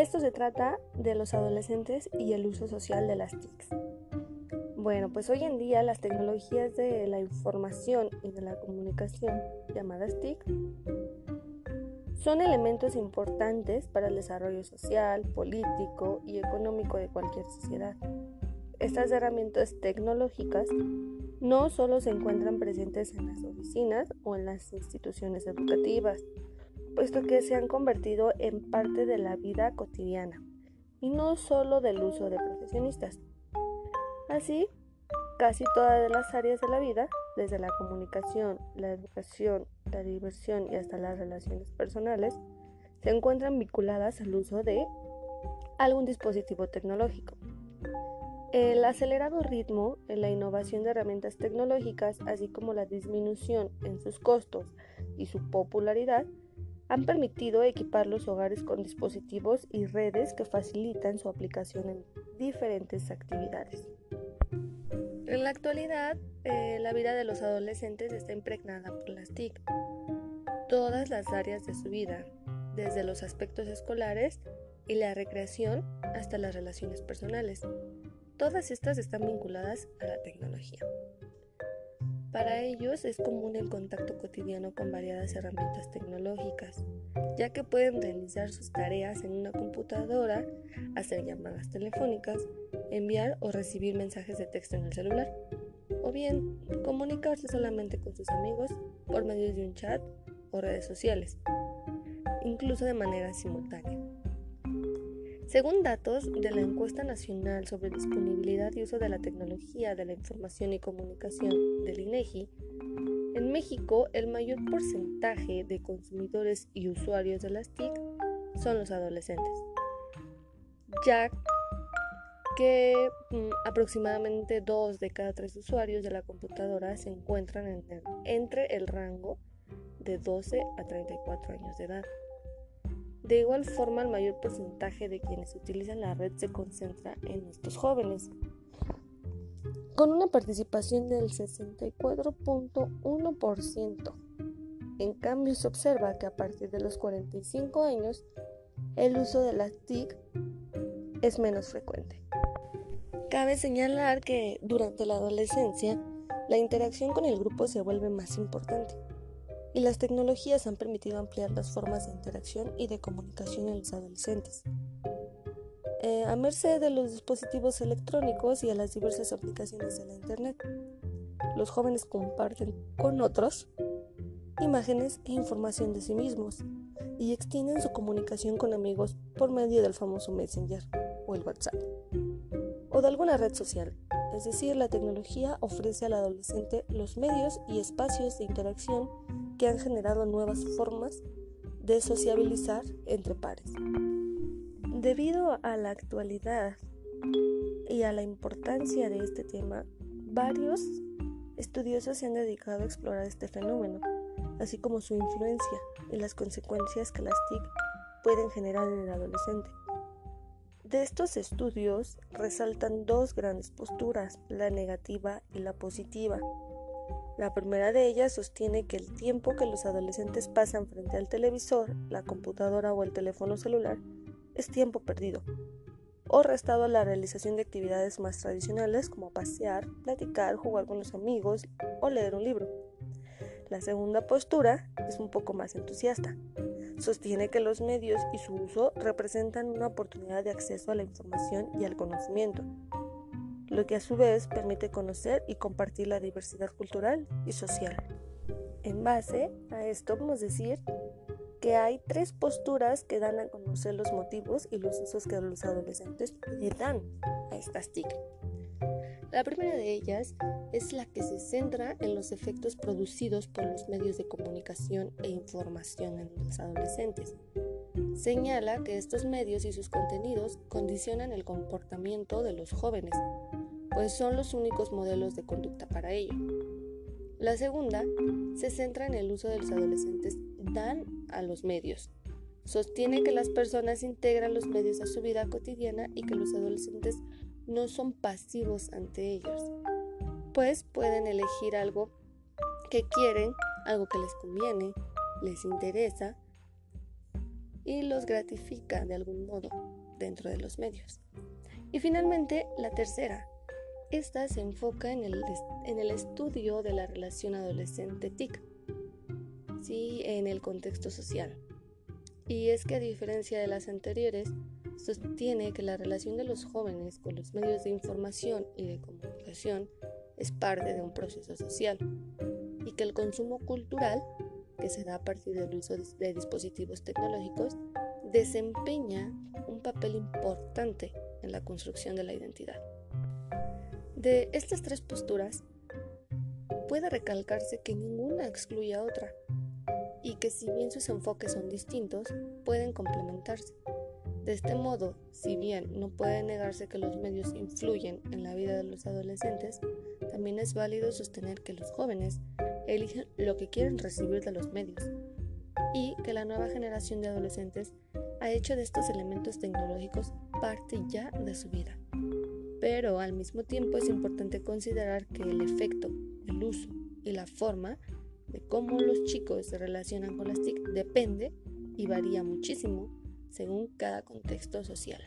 Esto se trata de los adolescentes y el uso social de las TICs. Bueno, pues hoy en día las tecnologías de la información y de la comunicación, llamadas TIC, son elementos importantes para el desarrollo social, político y económico de cualquier sociedad. Estas herramientas tecnológicas no solo se encuentran presentes en las oficinas o en las instituciones educativas, puesto que se han convertido en parte de la vida cotidiana y no solo del uso de profesionistas. Así, casi todas las áreas de la vida, desde la comunicación, la educación, la diversión y hasta las relaciones personales, se encuentran vinculadas al uso de algún dispositivo tecnológico. El acelerado ritmo en la innovación de herramientas tecnológicas, así como la disminución en sus costos y su popularidad, han permitido equipar los hogares con dispositivos y redes que facilitan su aplicación en diferentes actividades. En la actualidad, eh, la vida de los adolescentes está impregnada por las TIC. Todas las áreas de su vida, desde los aspectos escolares y la recreación hasta las relaciones personales, todas estas están vinculadas a la tecnología. Para ellos es común el contacto cotidiano con variadas herramientas tecnológicas, ya que pueden realizar sus tareas en una computadora, hacer llamadas telefónicas, enviar o recibir mensajes de texto en el celular, o bien comunicarse solamente con sus amigos por medio de un chat o redes sociales, incluso de manera simultánea. Según datos de la encuesta nacional sobre disponibilidad y uso de la tecnología de la información y comunicación del INEGI, en México el mayor porcentaje de consumidores y usuarios de las TIC son los adolescentes, ya que mm, aproximadamente dos de cada tres usuarios de la computadora se encuentran entre el rango de 12 a 34 años de edad. De igual forma, el mayor porcentaje de quienes utilizan la red se concentra en estos jóvenes, con una participación del 64.1%. En cambio, se observa que a partir de los 45 años, el uso de las TIC es menos frecuente. Cabe señalar que durante la adolescencia, la interacción con el grupo se vuelve más importante y las tecnologías han permitido ampliar las formas de interacción y de comunicación en los adolescentes. Eh, a merced de los dispositivos electrónicos y a las diversas aplicaciones de la Internet, los jóvenes comparten con otros imágenes e información de sí mismos y extienden su comunicación con amigos por medio del famoso Messenger o el WhatsApp o de alguna red social. Es decir, la tecnología ofrece al adolescente los medios y espacios de interacción que han generado nuevas formas de sociabilizar entre pares. Debido a la actualidad y a la importancia de este tema, varios estudiosos se han dedicado a explorar este fenómeno, así como su influencia y las consecuencias que las TIC pueden generar en el adolescente. De estos estudios resaltan dos grandes posturas, la negativa y la positiva. La primera de ellas sostiene que el tiempo que los adolescentes pasan frente al televisor, la computadora o el teléfono celular es tiempo perdido o restado a la realización de actividades más tradicionales como pasear, platicar, jugar con los amigos o leer un libro. La segunda postura es un poco más entusiasta. Sostiene que los medios y su uso representan una oportunidad de acceso a la información y al conocimiento, lo que a su vez permite conocer y compartir la diversidad cultural y social. En base a esto podemos decir que hay tres posturas que dan a conocer los motivos y los usos que los adolescentes le dan a estas TIC. La primera de ellas es la que se centra en los efectos producidos por los medios de comunicación e información en los adolescentes. Señala que estos medios y sus contenidos condicionan el comportamiento de los jóvenes, pues son los únicos modelos de conducta para ello. La segunda se centra en el uso de los adolescentes dan a los medios. Sostiene que las personas integran los medios a su vida cotidiana y que los adolescentes no son pasivos ante ellos, pues pueden elegir algo que quieren, algo que les conviene, les interesa y los gratifica de algún modo dentro de los medios. Y finalmente, la tercera. Esta se enfoca en el, estudio de la relación adolescente-TIC, ¿sí? en el contexto social. Y es que a diferencia de las anteriores, sostiene que la relación de los jóvenes con los medios de información y de comunicación es parte de un proceso social y que el consumo cultural, que se da a partir del uso de dispositivos tecnológicos, desempeña un papel importante en la construcción de la identidad. De estas tres posturas, puede recalcarse que ninguna excluye a otra y que si bien sus enfoques son distintos, pueden complementarse. De este modo, si bien no puede negarse que los medios influyen en la vida de los adolescentes, también es válido sostener que los jóvenes eligen lo que quieren recibir de los medios y que la nueva generación de adolescentes ha hecho de estos elementos tecnológicos parte ya de su vida. Pero al mismo tiempo es importante considerar que el efecto, el uso y la forma de cómo los chicos se relacionan con las TIC depende y varía muchísimo según cada contexto social.